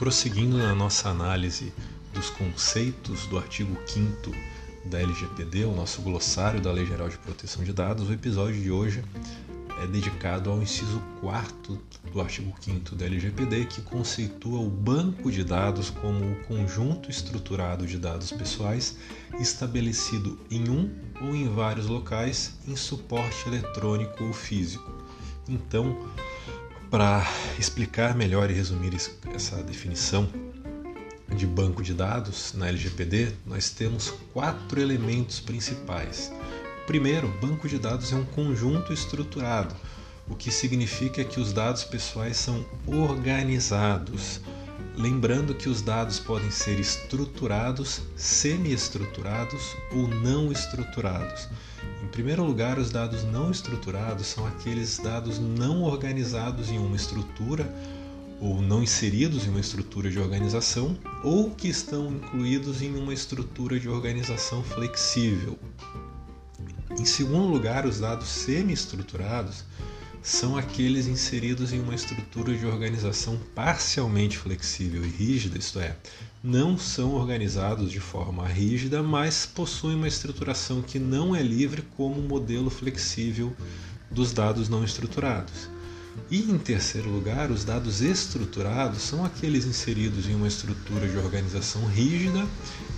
prosseguindo na nossa análise dos conceitos do artigo 5 da LGPD, o nosso glossário da Lei Geral de Proteção de Dados, o episódio de hoje é dedicado ao inciso 4 do artigo 5 da LGPD, que conceitua o banco de dados como o conjunto estruturado de dados pessoais estabelecido em um ou em vários locais em suporte eletrônico ou físico. Então, para explicar melhor e resumir essa definição de banco de dados na LGPD, nós temos quatro elementos principais. Primeiro, banco de dados é um conjunto estruturado, o que significa que os dados pessoais são organizados. Lembrando que os dados podem ser estruturados, semi-estruturados ou não estruturados. Primeiro lugar, os dados não estruturados são aqueles dados não organizados em uma estrutura ou não inseridos em uma estrutura de organização ou que estão incluídos em uma estrutura de organização flexível. Em segundo lugar, os dados semi-estruturados são aqueles inseridos em uma estrutura de organização parcialmente flexível e rígida, isto é, não são organizados de forma rígida, mas possuem uma estruturação que não é livre como o modelo flexível dos dados não estruturados. E em terceiro lugar, os dados estruturados são aqueles inseridos em uma estrutura de organização rígida,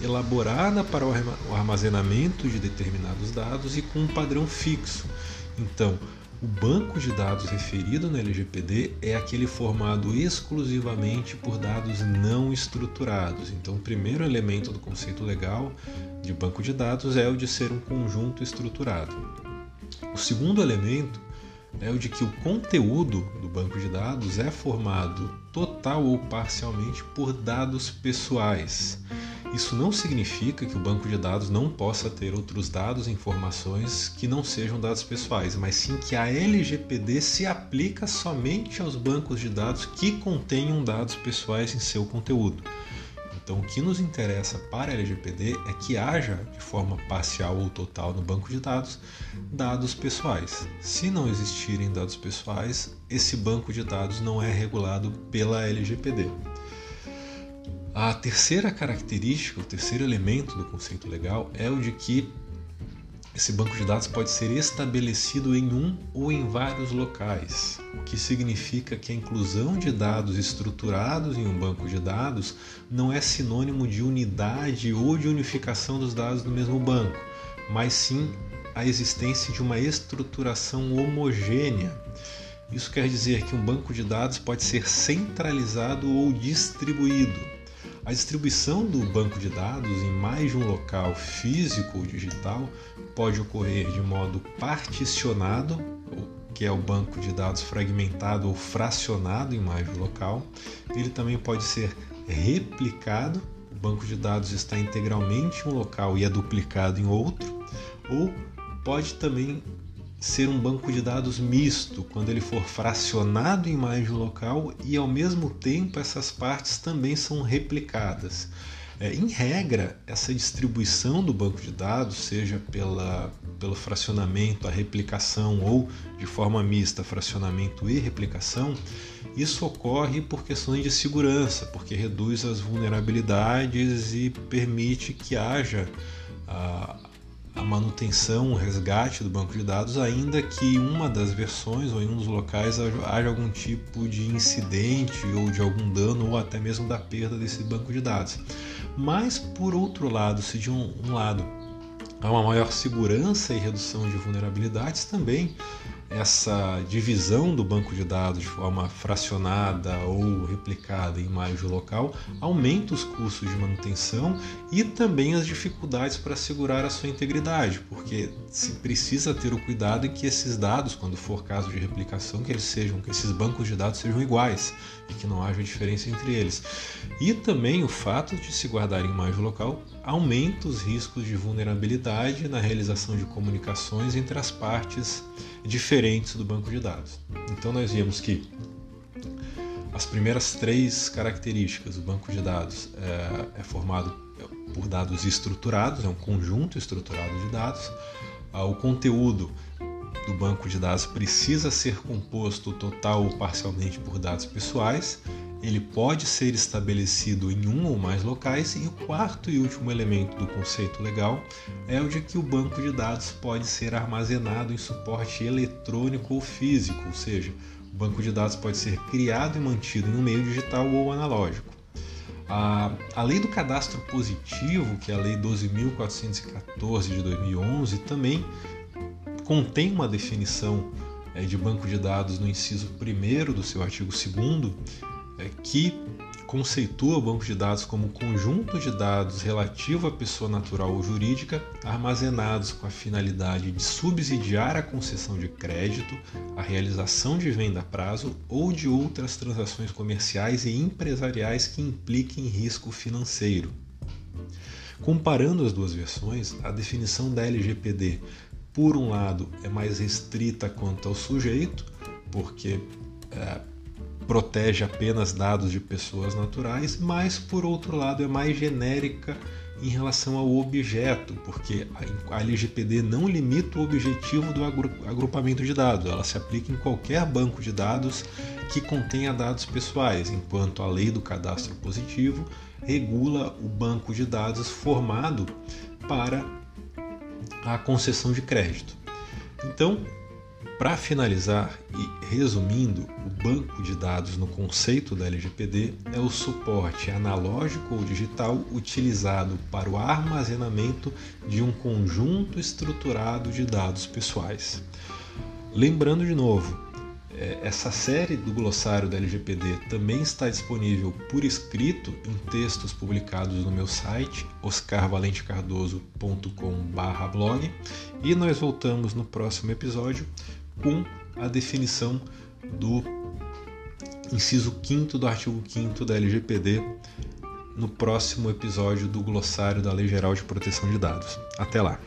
elaborada para o armazenamento de determinados dados e com um padrão fixo. Então, o banco de dados referido no LGPD é aquele formado exclusivamente por dados não estruturados. Então, o primeiro elemento do conceito legal de banco de dados é o de ser um conjunto estruturado. O segundo elemento é o de que o conteúdo do banco de dados é formado total ou parcialmente por dados pessoais. Isso não significa que o banco de dados não possa ter outros dados e informações que não sejam dados pessoais, mas sim que a LGPD se aplica somente aos bancos de dados que contenham dados pessoais em seu conteúdo. Então, o que nos interessa para a LGPD é que haja, de forma parcial ou total no banco de dados, dados pessoais. Se não existirem dados pessoais, esse banco de dados não é regulado pela LGPD. A terceira característica, o terceiro elemento do conceito legal é o de que esse banco de dados pode ser estabelecido em um ou em vários locais, o que significa que a inclusão de dados estruturados em um banco de dados não é sinônimo de unidade ou de unificação dos dados no mesmo banco, mas sim a existência de uma estruturação homogênea. Isso quer dizer que um banco de dados pode ser centralizado ou distribuído a distribuição do banco de dados em mais de um local físico ou digital pode ocorrer de modo particionado, que é o banco de dados fragmentado ou fracionado em mais de um local. Ele também pode ser replicado, o banco de dados está integralmente em um local e é duplicado em outro, ou pode também ser um banco de dados misto, quando ele for fracionado em mais de um local e ao mesmo tempo essas partes também são replicadas. É, em regra, essa distribuição do banco de dados, seja pela, pelo fracionamento, a replicação ou de forma mista, fracionamento e replicação, isso ocorre por questões de segurança, porque reduz as vulnerabilidades e permite que haja a, a manutenção, o resgate do banco de dados, ainda que uma das versões ou em um dos locais haja algum tipo de incidente ou de algum dano ou até mesmo da perda desse banco de dados. Mas por outro lado, se de um, um lado há uma maior segurança e redução de vulnerabilidades, também essa divisão do banco de dados de forma fracionada ou replicada em mais de local aumenta os custos de manutenção e também as dificuldades para assegurar a sua integridade, porque se precisa ter o cuidado em que esses dados, quando for caso de replicação, que eles sejam, que esses bancos de dados sejam iguais e que não haja diferença entre eles. E também o fato de se guardar em mais de local aumenta os riscos de vulnerabilidade na realização de comunicações entre as partes diferentes do banco de dados. Então nós vimos que as primeiras três características do banco de dados é, é formado por dados estruturados, é um conjunto estruturado de dados. Ah, o conteúdo do banco de dados precisa ser composto total ou parcialmente por dados pessoais ele pode ser estabelecido em um ou mais locais, e o quarto e último elemento do conceito legal é o de que o banco de dados pode ser armazenado em suporte eletrônico ou físico, ou seja, o banco de dados pode ser criado e mantido em um meio digital ou analógico. A, a Lei do Cadastro Positivo, que é a Lei 12.414 de 2011, também contém uma definição é, de banco de dados no inciso 1 do seu artigo 2 é, que conceitua o banco de dados como conjunto de dados relativo à pessoa natural ou jurídica armazenados com a finalidade de subsidiar a concessão de crédito, a realização de venda a prazo ou de outras transações comerciais e empresariais que impliquem risco financeiro. Comparando as duas versões, a definição da LGPD por um lado, é mais restrita quanto ao sujeito, porque é, protege apenas dados de pessoas naturais, mas por outro lado é mais genérica em relação ao objeto, porque a LGPD não limita o objetivo do agrupamento de dados, ela se aplica em qualquer banco de dados que contenha dados pessoais, enquanto a lei do cadastro positivo regula o banco de dados formado para a concessão de crédito. Então, para finalizar e resumindo, o banco de dados no conceito da LGPD é o suporte analógico ou digital utilizado para o armazenamento de um conjunto estruturado de dados pessoais. Lembrando de novo, é, essa série do glossário da LGPD também está disponível por escrito em textos publicados no meu site oscarvalentecardoso.com/blog e nós voltamos no próximo episódio com a definição do inciso 5 do artigo 5 da LGPD no próximo episódio do glossário da Lei Geral de Proteção de Dados. Até lá.